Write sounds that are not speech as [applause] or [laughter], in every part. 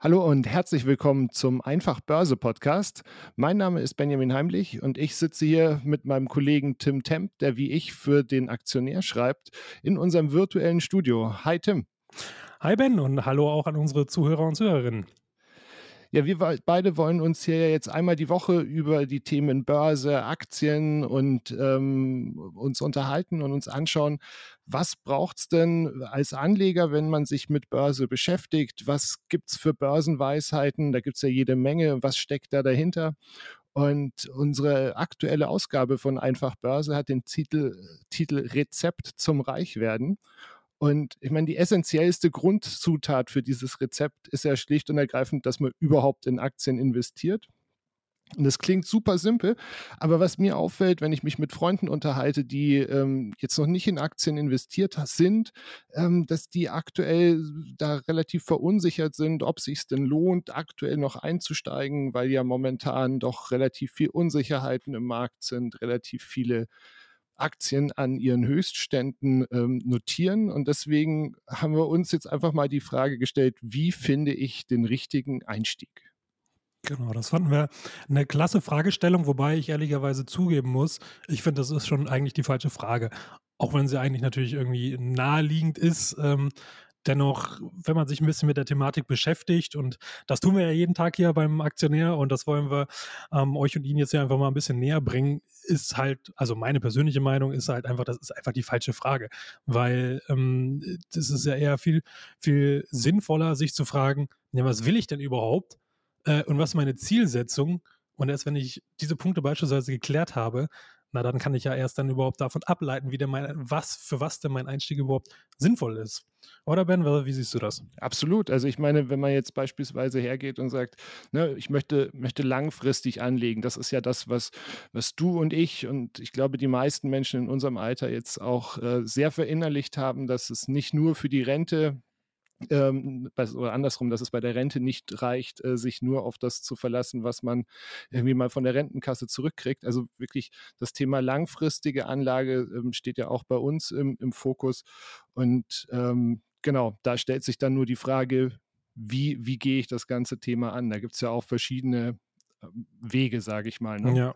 Hallo und herzlich willkommen zum Einfach Börse Podcast. Mein Name ist Benjamin Heimlich und ich sitze hier mit meinem Kollegen Tim Temp, der wie ich für den Aktionär schreibt, in unserem virtuellen Studio. Hi Tim. Hi Ben und hallo auch an unsere Zuhörer und Zuhörerinnen. Ja, wir beide wollen uns hier jetzt einmal die Woche über die Themen Börse, Aktien und ähm, uns unterhalten und uns anschauen, was braucht es denn als Anleger, wenn man sich mit Börse beschäftigt? Was gibt es für Börsenweisheiten? Da gibt es ja jede Menge. Was steckt da dahinter? Und unsere aktuelle Ausgabe von Einfach Börse hat den Titel, Titel Rezept zum Reichwerden. Und ich meine, die essentiellste Grundzutat für dieses Rezept ist ja schlicht und ergreifend, dass man überhaupt in Aktien investiert. Und das klingt super simpel, aber was mir auffällt, wenn ich mich mit Freunden unterhalte, die ähm, jetzt noch nicht in Aktien investiert sind, ähm, dass die aktuell da relativ verunsichert sind, ob sich denn lohnt, aktuell noch einzusteigen, weil ja momentan doch relativ viel Unsicherheiten im Markt sind, relativ viele Aktien an ihren Höchstständen ähm, notieren. Und deswegen haben wir uns jetzt einfach mal die Frage gestellt, wie finde ich den richtigen Einstieg? Genau, das fanden wir eine klasse Fragestellung, wobei ich ehrlicherweise zugeben muss, ich finde, das ist schon eigentlich die falsche Frage. Auch wenn sie eigentlich natürlich irgendwie naheliegend ist, ähm, dennoch, wenn man sich ein bisschen mit der Thematik beschäftigt, und das tun wir ja jeden Tag hier beim Aktionär und das wollen wir ähm, euch und Ihnen jetzt hier einfach mal ein bisschen näher bringen, ist halt, also meine persönliche Meinung ist halt einfach, das ist einfach die falsche Frage, weil ähm, das ist ja eher viel, viel sinnvoller, sich zu fragen, ja, was will ich denn überhaupt äh, und was ist meine Zielsetzung? Und erst wenn ich diese Punkte beispielsweise geklärt habe, na dann kann ich ja erst dann überhaupt davon ableiten, wie denn mein, was, für was denn mein Einstieg überhaupt sinnvoll ist. Oder Ben, wie siehst du das? Absolut. Also ich meine, wenn man jetzt beispielsweise hergeht und sagt, ne, ich möchte, möchte langfristig anlegen, das ist ja das, was, was du und ich und ich glaube, die meisten Menschen in unserem Alter jetzt auch äh, sehr verinnerlicht haben, dass es nicht nur für die Rente ähm, oder andersrum, dass es bei der Rente nicht reicht, äh, sich nur auf das zu verlassen, was man irgendwie mal von der Rentenkasse zurückkriegt. Also wirklich das Thema langfristige Anlage ähm, steht ja auch bei uns im, im Fokus. Und ähm, genau, da stellt sich dann nur die Frage, wie, wie gehe ich das ganze Thema an? Da gibt es ja auch verschiedene Wege, sage ich mal. Ne? Ja,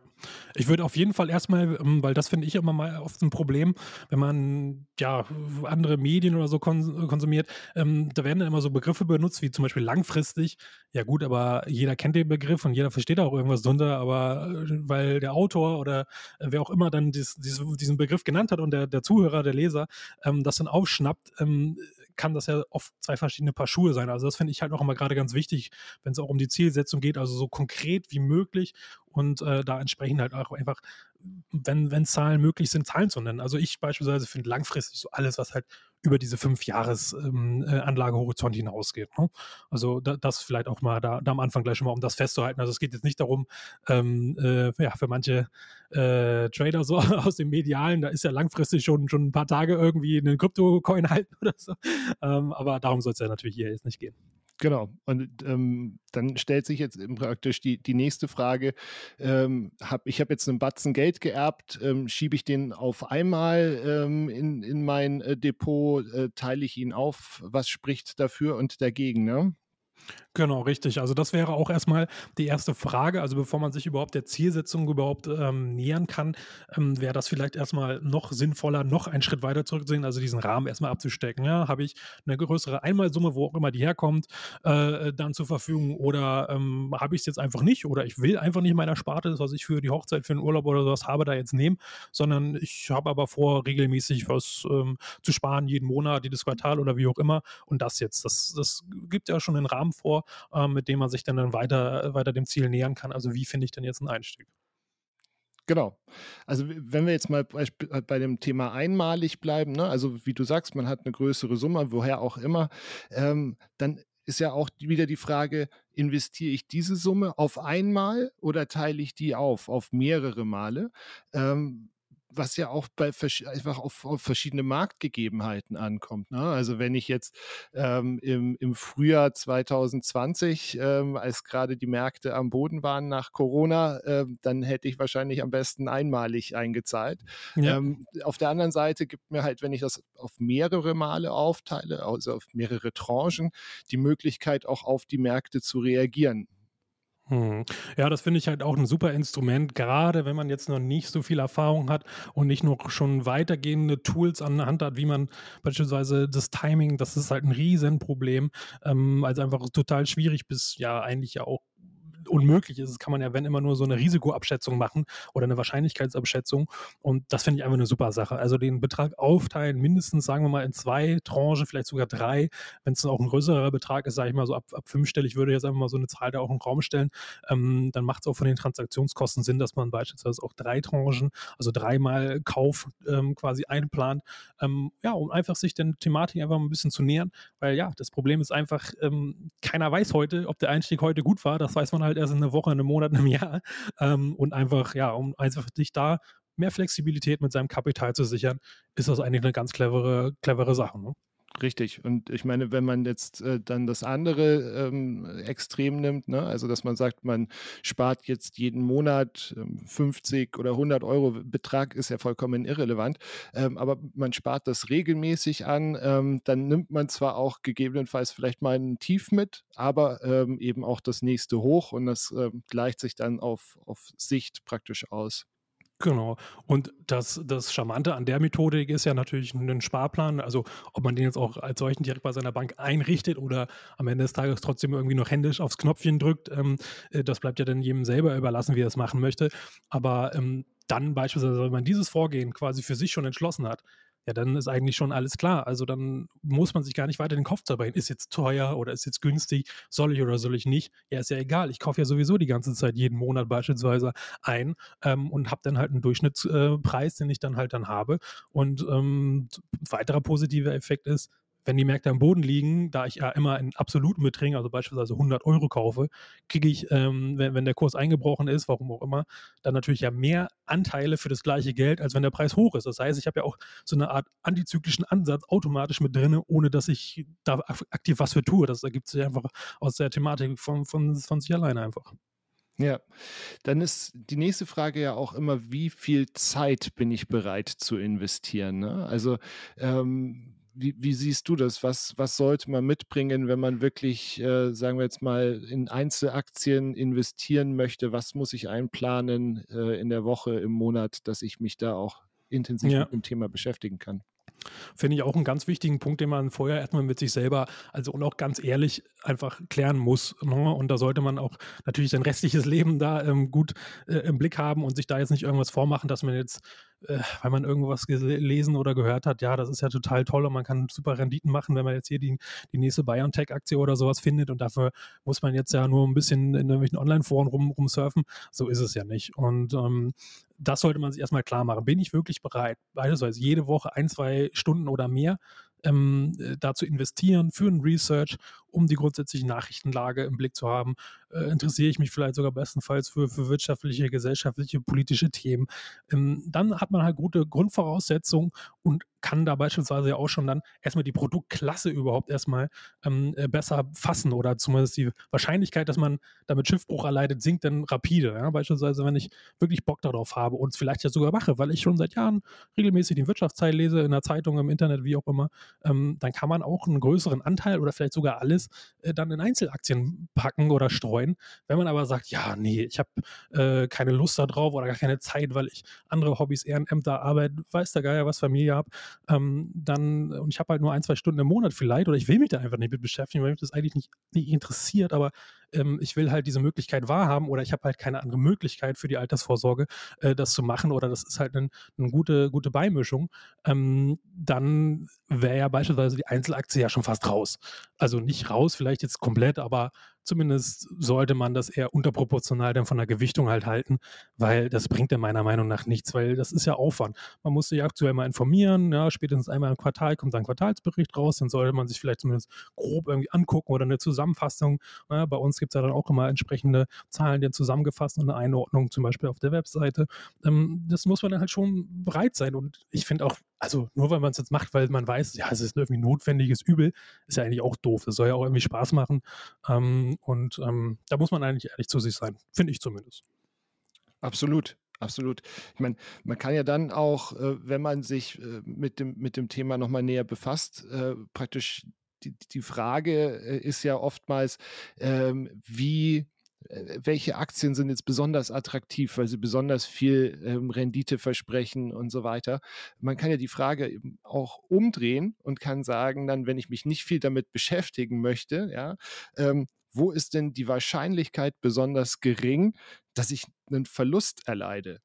ich würde auf jeden Fall erstmal, ähm, weil das finde ich immer mal oft ein Problem, wenn man ja andere Medien oder so konsumiert, ähm, da werden dann immer so Begriffe benutzt, wie zum Beispiel langfristig. Ja gut, aber jeder kennt den Begriff und jeder versteht auch irgendwas drunter, aber äh, weil der Autor oder wer auch immer dann dies, dies, diesen Begriff genannt hat und der, der Zuhörer, der Leser, ähm, das dann aufschnappt, ähm, kann das ja oft zwei verschiedene Paar Schuhe sein. Also das finde ich halt auch immer gerade ganz wichtig, wenn es auch um die Zielsetzung geht, also so konkret wie möglich und äh, da entsprechend halt auch einfach, wenn, wenn Zahlen möglich sind, Zahlen zu nennen. Also ich beispielsweise finde langfristig so alles, was halt über diese fünf Jahres ähm, äh, Anlagehorizont hinausgeht. Ne? Also da, das vielleicht auch mal da, da am Anfang gleich schon mal, um das festzuhalten. Also es geht jetzt nicht darum, ähm, äh, ja, für manche äh, Trader so [laughs] aus dem Medialen, da ist ja langfristig schon, schon ein paar Tage irgendwie einen Krypto-Coin halten oder so. Ähm, aber darum soll es ja natürlich hier jetzt nicht gehen. Genau. Und ähm, dann stellt sich jetzt praktisch die, die nächste Frage. Ähm, hab, ich habe jetzt einen Batzen Geld geerbt, ähm, schiebe ich den auf einmal ähm, in, in mein äh, Depot, äh, teile ich ihn auf? Was spricht dafür und dagegen? Ne? Genau, richtig. Also das wäre auch erstmal die erste Frage. Also bevor man sich überhaupt der Zielsetzung überhaupt ähm, nähern kann, ähm, wäre das vielleicht erstmal noch sinnvoller, noch einen Schritt weiter zurückzusehen, also diesen Rahmen erstmal abzustecken. Ja, habe ich eine größere Einmalsumme, wo auch immer die herkommt, äh, dann zur Verfügung oder ähm, habe ich es jetzt einfach nicht oder ich will einfach nicht meiner Sparte, das was ich für die Hochzeit, für den Urlaub oder sowas habe, da jetzt nehmen, sondern ich habe aber vor, regelmäßig was ähm, zu sparen, jeden Monat, jedes Quartal oder wie auch immer und das jetzt, das, das gibt ja schon einen Rahmen vor, ähm, mit dem man sich dann, dann weiter, weiter dem Ziel nähern kann. Also wie finde ich denn jetzt einen Einstieg? Genau. Also wenn wir jetzt mal bei, bei dem Thema einmalig bleiben, ne? also wie du sagst, man hat eine größere Summe, woher auch immer, ähm, dann ist ja auch wieder die Frage, investiere ich diese Summe auf einmal oder teile ich die auf, auf mehrere Male? Ähm, was ja auch bei einfach auf, auf verschiedene Marktgegebenheiten ankommt. Ne? Also wenn ich jetzt ähm, im, im Frühjahr 2020, ähm, als gerade die Märkte am Boden waren nach Corona, äh, dann hätte ich wahrscheinlich am besten einmalig eingezahlt. Ja. Ähm, auf der anderen Seite gibt mir halt, wenn ich das auf mehrere Male aufteile, also auf mehrere Tranchen, die Möglichkeit auch auf die Märkte zu reagieren. Hm. Ja, das finde ich halt auch ein super Instrument, gerade wenn man jetzt noch nicht so viel Erfahrung hat und nicht noch schon weitergehende Tools an der Hand hat, wie man beispielsweise das Timing, das ist halt ein Riesenproblem, ähm, also einfach total schwierig bis ja eigentlich ja auch unmöglich ist. Das kann man ja, wenn immer nur so eine Risikoabschätzung machen oder eine Wahrscheinlichkeitsabschätzung. Und das finde ich einfach eine super Sache. Also den Betrag aufteilen, mindestens, sagen wir mal, in zwei Tranchen, vielleicht sogar drei. Wenn es auch ein größerer Betrag ist, sage ich mal so ab, ab fünfstellig, würde jetzt einfach mal so eine Zahl da auch in den Raum stellen. Ähm, dann macht es auch von den Transaktionskosten Sinn, dass man beispielsweise auch drei Tranchen, also dreimal Kauf ähm, quasi einplant. Ähm, ja, um einfach sich den Thematik einfach mal ein bisschen zu nähern. Weil ja, das Problem ist einfach, ähm, keiner weiß heute, ob der Einstieg heute gut war. Das weiß man halt erst in einer Woche, in einem Monat, in einem Jahr. Ähm, und einfach, ja, um einfach dich da mehr Flexibilität mit seinem Kapital zu sichern, ist das eigentlich eine ganz clevere, clevere Sache. Ne? Richtig. Und ich meine, wenn man jetzt äh, dann das andere ähm, Extrem nimmt, ne? also dass man sagt, man spart jetzt jeden Monat ähm, 50 oder 100 Euro Betrag, ist ja vollkommen irrelevant, ähm, aber man spart das regelmäßig an, ähm, dann nimmt man zwar auch gegebenenfalls vielleicht mal einen Tief mit, aber ähm, eben auch das nächste hoch und das ähm, gleicht sich dann auf, auf Sicht praktisch aus. Genau. Und das, das Charmante an der Methodik ist ja natürlich ein Sparplan. Also ob man den jetzt auch als solchen direkt bei seiner Bank einrichtet oder am Ende des Tages trotzdem irgendwie noch händisch aufs Knopfchen drückt, ähm, äh, das bleibt ja dann jedem selber überlassen, wie er es machen möchte. Aber ähm, dann beispielsweise, wenn man dieses Vorgehen quasi für sich schon entschlossen hat, ja, dann ist eigentlich schon alles klar. Also dann muss man sich gar nicht weiter den Kopf zerbrechen. Ist jetzt teuer oder ist jetzt günstig? Soll ich oder soll ich nicht? Ja, ist ja egal. Ich kaufe ja sowieso die ganze Zeit jeden Monat beispielsweise ein ähm, und habe dann halt einen Durchschnittspreis, den ich dann halt dann habe. Und ähm, weiterer positiver Effekt ist, wenn die Märkte am Boden liegen, da ich ja immer in absoluten Beträgen, also beispielsweise 100 Euro kaufe, kriege ich, ähm, wenn, wenn der Kurs eingebrochen ist, warum auch immer, dann natürlich ja mehr Anteile für das gleiche Geld, als wenn der Preis hoch ist. Das heißt, ich habe ja auch so eine Art antizyklischen Ansatz automatisch mit drin, ohne dass ich da aktiv was für tue. Das ergibt sich einfach aus der Thematik von, von, von sich alleine einfach. Ja, dann ist die nächste Frage ja auch immer, wie viel Zeit bin ich bereit zu investieren? Ne? Also ähm, wie, wie, siehst du das? Was, was sollte man mitbringen, wenn man wirklich, äh, sagen wir jetzt mal, in Einzelaktien investieren möchte? Was muss ich einplanen äh, in der Woche, im Monat, dass ich mich da auch intensiv ja. mit dem Thema beschäftigen kann? Finde ich auch einen ganz wichtigen Punkt, den man vorher erstmal mit sich selber, also und auch ganz ehrlich einfach klären muss. Ne? Und da sollte man auch natürlich sein restliches Leben da ähm, gut äh, im Blick haben und sich da jetzt nicht irgendwas vormachen, dass man jetzt, äh, weil man irgendwas gelesen oder gehört hat, ja, das ist ja total toll und man kann super Renditen machen, wenn man jetzt hier die, die nächste BioNTech-Aktie oder sowas findet und dafür muss man jetzt ja nur ein bisschen in irgendwelchen Online-Foren rum, rumsurfen. So ist es ja nicht. Und ähm, das sollte man sich erstmal klar machen. Bin ich wirklich bereit, beispielsweise jede Woche ein, zwei Stunden oder mehr ähm, äh, da zu investieren für ein Research, um die grundsätzliche Nachrichtenlage im Blick zu haben? Äh, interessiere ich mich vielleicht sogar bestenfalls für, für wirtschaftliche, gesellschaftliche, politische Themen? Ähm, dann hat man halt gute Grundvoraussetzungen und kann da beispielsweise ja auch schon dann erstmal die Produktklasse überhaupt erstmal ähm, äh, besser fassen oder zumindest die Wahrscheinlichkeit, dass man damit Schiffbruch erleidet, sinkt dann rapide. Ja? Beispielsweise, wenn ich wirklich Bock darauf habe und es vielleicht ja sogar mache, weil ich schon seit Jahren regelmäßig die Wirtschaftsteil lese, in der Zeitung, im Internet, wie auch immer, ähm, dann kann man auch einen größeren Anteil oder vielleicht sogar alles äh, dann in Einzelaktien packen oder streuen. Wenn man aber sagt, ja, nee, ich habe äh, keine Lust darauf oder gar keine Zeit, weil ich andere Hobbys, Ehrenämter, Arbeit, weiß der Geier was, Familie habe, ähm, dann, und ich habe halt nur ein, zwei Stunden im Monat vielleicht, oder ich will mich da einfach nicht mit beschäftigen, weil mich das eigentlich nicht, nicht interessiert, aber ähm, ich will halt diese Möglichkeit wahrhaben oder ich habe halt keine andere Möglichkeit für die Altersvorsorge, äh, das zu machen oder das ist halt eine ein gute, gute Beimischung, ähm, dann wäre ja beispielsweise die Einzelaktie ja schon fast raus. Also nicht raus, vielleicht jetzt komplett, aber zumindest sollte man das eher unterproportional dann von der Gewichtung halt halten, weil das bringt ja meiner Meinung nach nichts, weil das ist ja Aufwand. Man muss sich aktuell mal informieren, ja, spätestens einmal im Quartal kommt ein Quartalsbericht raus, dann sollte man sich vielleicht zumindest grob irgendwie angucken oder eine Zusammenfassung. Ja, bei uns gibt es ja dann auch immer entsprechende Zahlen, die zusammengefasst und eine Einordnung, zum Beispiel auf der Webseite. Ähm, das muss man dann halt schon bereit sein. Und ich finde auch, also nur weil man es jetzt macht, weil man weiß, ja, es ist irgendwie notwendiges Übel, ist ja eigentlich auch doof. Das soll ja auch irgendwie Spaß machen. Ähm, und ähm, da muss man eigentlich ehrlich zu sich sein, finde ich zumindest. Absolut. Absolut. Ich meine, man kann ja dann auch, äh, wenn man sich äh, mit, dem, mit dem Thema nochmal näher befasst, äh, praktisch die, die Frage äh, ist ja oftmals, ähm, wie welche Aktien sind jetzt besonders attraktiv, weil sie besonders viel ähm, Rendite versprechen und so weiter. Man kann ja die Frage eben auch umdrehen und kann sagen, dann, wenn ich mich nicht viel damit beschäftigen möchte, ja, ähm, wo ist denn die Wahrscheinlichkeit besonders gering, dass ich einen Verlust erleide?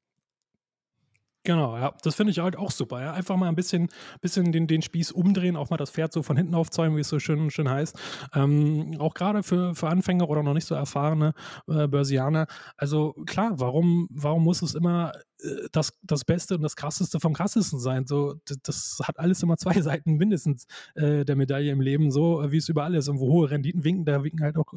Genau, ja, das finde ich halt auch super. Ja. Einfach mal ein bisschen, bisschen den, den Spieß umdrehen, auch mal das Pferd so von hinten aufzäumen, wie es so schön, schön heißt. Ähm, auch gerade für, für Anfänger oder noch nicht so erfahrene äh, Börsianer. Also klar, warum, warum muss es immer äh, das, das Beste und das Krasseste vom Krassesten sein? So, das, hat alles immer zwei [laughs] Seiten mindestens äh, der Medaille im Leben, so äh, wie es überall ist. Und wo hohe Renditen winken, da winken halt auch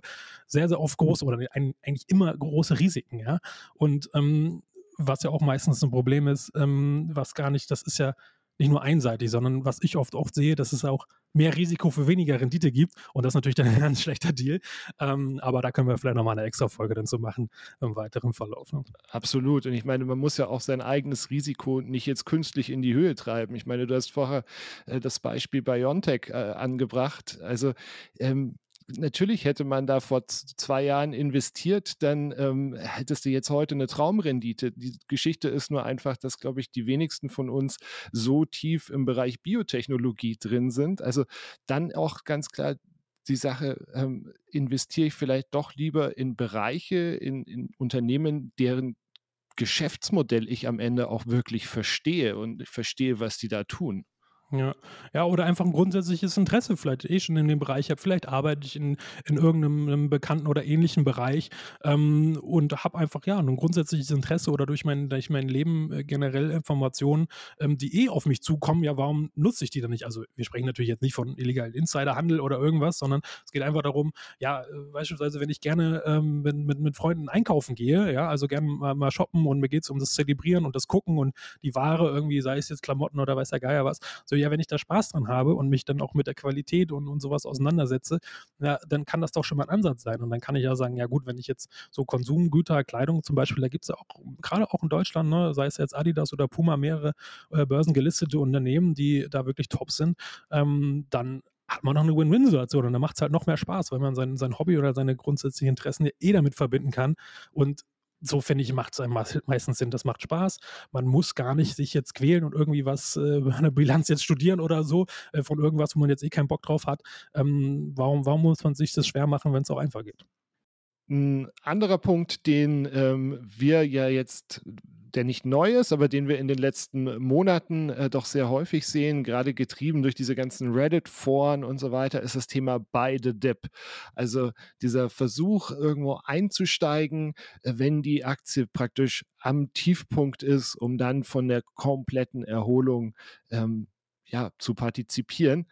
sehr, sehr oft große oder ein, eigentlich immer große Risiken. Ja? Und ähm, was ja auch meistens ein Problem ist, ähm, was gar nicht, das ist ja nicht nur einseitig, sondern was ich oft oft sehe, dass es auch mehr Risiko für weniger Rendite gibt und das ist natürlich dann [laughs] ein ganz schlechter Deal. Ähm, aber da können wir vielleicht nochmal eine extra Folge dann zu machen im weiteren Verlauf. Ne? Absolut. Und ich meine, man muss ja auch sein eigenes Risiko nicht jetzt künstlich in die Höhe treiben. Ich meine, du hast vorher äh, das Beispiel BioNTech äh, angebracht. Also ähm, natürlich hätte man da vor zwei Jahren investiert, dann ähm, hättest du jetzt heute eine Traumrendite. Die Geschichte ist nur einfach, dass, glaube ich, die wenigsten von uns so tief im Bereich Biotechnologie drin sind. Also dann auch ganz klar die Sache, ähm, investiere ich vielleicht doch lieber in Bereiche, in, in Unternehmen, deren Geschäftsmodell ich am Ende auch wirklich verstehe und ich verstehe, was die da tun. Ja. ja, oder einfach ein grundsätzliches Interesse vielleicht eh schon in dem Bereich habe. Vielleicht arbeite ich in, in irgendeinem bekannten oder ähnlichen Bereich ähm, und habe einfach ja ein grundsätzliches Interesse oder durch mein, durch mein Leben äh, generell Informationen, ähm, die eh auf mich zukommen. Ja, warum nutze ich die dann nicht? Also wir sprechen natürlich jetzt nicht von illegalen Insiderhandel oder irgendwas, sondern es geht einfach darum, ja, äh, beispielsweise, wenn ich gerne ähm, mit, mit, mit Freunden einkaufen gehe, ja, also gerne mal, mal shoppen und mir geht es um das Zelebrieren und das Gucken und die Ware irgendwie, sei es jetzt Klamotten oder weiß der Geier was, so ja, wenn ich da Spaß dran habe und mich dann auch mit der Qualität und, und sowas auseinandersetze, ja, dann kann das doch schon mal ein Ansatz sein. Und dann kann ich ja sagen, ja gut, wenn ich jetzt so Konsumgüter, Kleidung zum Beispiel, da gibt es ja auch, gerade auch in Deutschland, ne, sei es jetzt Adidas oder Puma, mehrere äh, börsengelistete Unternehmen, die da wirklich top sind, ähm, dann hat man noch eine Win-Win-Situation und dann macht es halt noch mehr Spaß, weil man sein, sein Hobby oder seine grundsätzlichen Interessen eh damit verbinden kann und so finde ich, macht es meistens Sinn. Das macht Spaß. Man muss gar nicht sich jetzt quälen und irgendwie was, äh, eine Bilanz jetzt studieren oder so, äh, von irgendwas, wo man jetzt eh keinen Bock drauf hat. Ähm, warum, warum muss man sich das schwer machen, wenn es auch einfach geht? Ein anderer Punkt, den ähm, wir ja jetzt der nicht neu ist, aber den wir in den letzten Monaten äh, doch sehr häufig sehen, gerade getrieben durch diese ganzen Reddit-Foren und so weiter, ist das Thema Buy the Dip. Also dieser Versuch, irgendwo einzusteigen, äh, wenn die Aktie praktisch am Tiefpunkt ist, um dann von der kompletten Erholung ähm, ja, zu partizipieren.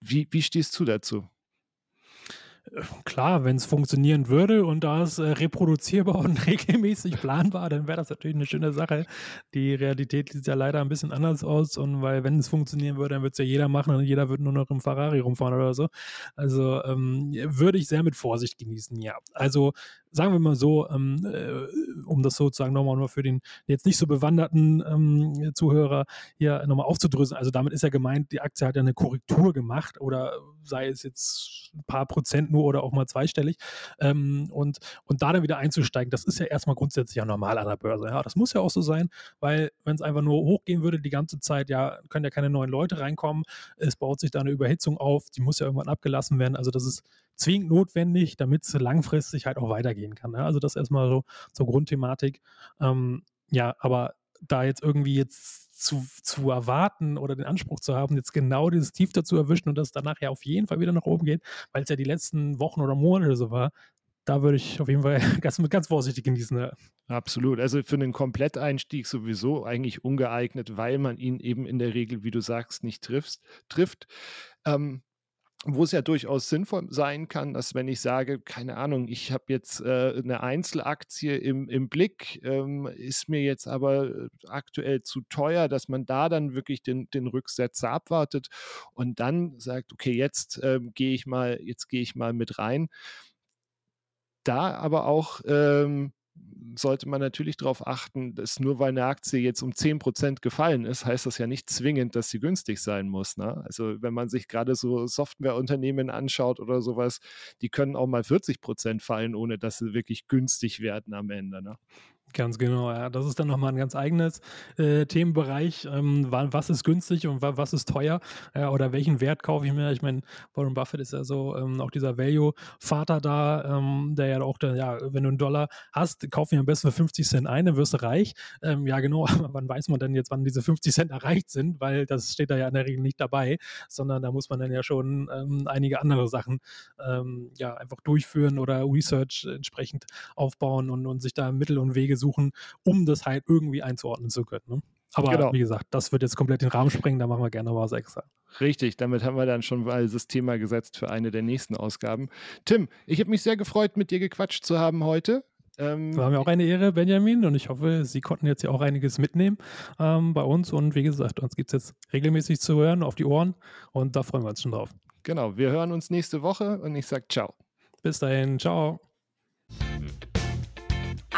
Wie, wie stehst du dazu? Klar, wenn es funktionieren würde und da ist äh, reproduzierbar [laughs] und regelmäßig planbar, dann wäre das natürlich eine schöne Sache. Die Realität sieht ja leider ein bisschen anders aus und weil wenn es funktionieren würde, dann würde es ja jeder machen und jeder würde nur noch im Ferrari rumfahren oder so. Also ähm, würde ich sehr mit Vorsicht genießen, ja. Also sagen wir mal so, ähm, äh, um das sozusagen nochmal nur für den jetzt nicht so bewanderten ähm, Zuhörer hier nochmal aufzudröseln. Also damit ist ja gemeint, die Aktie hat ja eine Korrektur gemacht oder sei es jetzt ein paar Prozent nur oder auch mal zweistellig. Ähm, und, und da dann wieder einzusteigen, das ist ja erstmal grundsätzlich ja normal an der Börse. Ja, das muss ja auch so sein, weil wenn es einfach nur hochgehen würde die ganze Zeit, ja, können ja keine neuen Leute reinkommen. Es baut sich da eine Überhitzung auf, die muss ja irgendwann abgelassen werden. Also das ist zwingend notwendig, damit es langfristig halt auch weitergehen kann. Ne? Also das erstmal so zur Grundthematik. Ähm, ja, aber da jetzt irgendwie jetzt zu, zu erwarten oder den Anspruch zu haben, jetzt genau dieses Tief dazu erwischen und das danach ja auf jeden Fall wieder nach oben geht, weil es ja die letzten Wochen oder Monate so war, da würde ich auf jeden Fall [laughs] ganz, ganz vorsichtig genießen. Ja. Absolut. Also für einen Kompletteinstieg sowieso eigentlich ungeeignet, weil man ihn eben in der Regel, wie du sagst, nicht triffst, trifft. Ähm, wo es ja durchaus sinnvoll sein kann, dass wenn ich sage, keine Ahnung, ich habe jetzt äh, eine Einzelaktie im, im Blick, ähm, ist mir jetzt aber äh, aktuell zu teuer, dass man da dann wirklich den, den Rücksetzer abwartet und dann sagt, okay, jetzt ähm, gehe ich mal, jetzt gehe ich mal mit rein. Da aber auch ähm, sollte man natürlich darauf achten, dass nur weil eine Aktie jetzt um 10% gefallen ist, heißt das ja nicht zwingend, dass sie günstig sein muss. Ne? Also wenn man sich gerade so Softwareunternehmen anschaut oder sowas, die können auch mal 40% fallen, ohne dass sie wirklich günstig werden am Ende. Ne? Ganz genau, ja. Das ist dann nochmal ein ganz eigenes äh, Themenbereich. Ähm, was ist günstig und was ist teuer? Ja, oder welchen Wert kaufe ich mir? Ich meine, Warren Buffett ist ja so ähm, auch dieser Value-Vater da, ähm, der ja auch, der, ja, wenn du einen Dollar hast, kauf ihn am besten für 50 Cent ein, dann wirst du reich. Ähm, ja, genau, [laughs] aber wann weiß man denn jetzt, wann diese 50 Cent erreicht sind? Weil das steht da ja in der Regel nicht dabei, sondern da muss man dann ja schon ähm, einige andere Sachen ähm, ja einfach durchführen oder Research entsprechend aufbauen und, und sich da Mittel und Wege suchen, um das halt irgendwie einzuordnen zu können. Ne? Aber genau. wie gesagt, das wird jetzt komplett den Rahmen sprengen, da machen wir gerne was extra. Richtig, damit haben wir dann schon mal das Thema gesetzt für eine der nächsten Ausgaben. Tim, ich habe mich sehr gefreut, mit dir gequatscht zu haben heute. Ähm, war mir auch eine Ehre, Benjamin, und ich hoffe, Sie konnten jetzt ja auch einiges mitnehmen ähm, bei uns. Und wie gesagt, uns gibt es jetzt regelmäßig zu hören, auf die Ohren, und da freuen wir uns schon drauf. Genau, wir hören uns nächste Woche und ich sage ciao. Bis dahin, ciao.